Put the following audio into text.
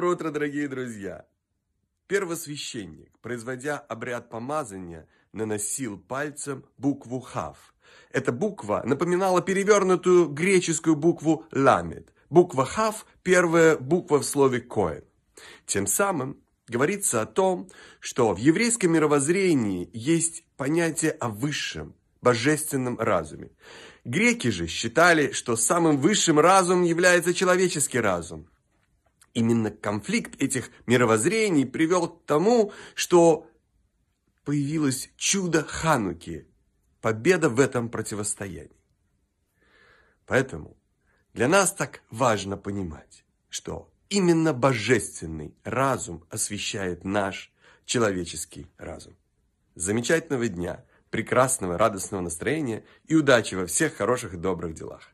Доброе утро, дорогие друзья! Первосвященник, производя обряд помазания, наносил пальцем букву «хав». Эта буква напоминала перевернутую греческую букву «ламед». Буква «хав» – первая буква в слове «коэн». Тем самым говорится о том, что в еврейском мировоззрении есть понятие о высшем, божественном разуме. Греки же считали, что самым высшим разумом является человеческий разум. Именно конфликт этих мировоззрений привел к тому, что появилось чудо Хануки, победа в этом противостоянии. Поэтому для нас так важно понимать, что именно божественный разум освещает наш человеческий разум. Замечательного дня, прекрасного, радостного настроения и удачи во всех хороших и добрых делах.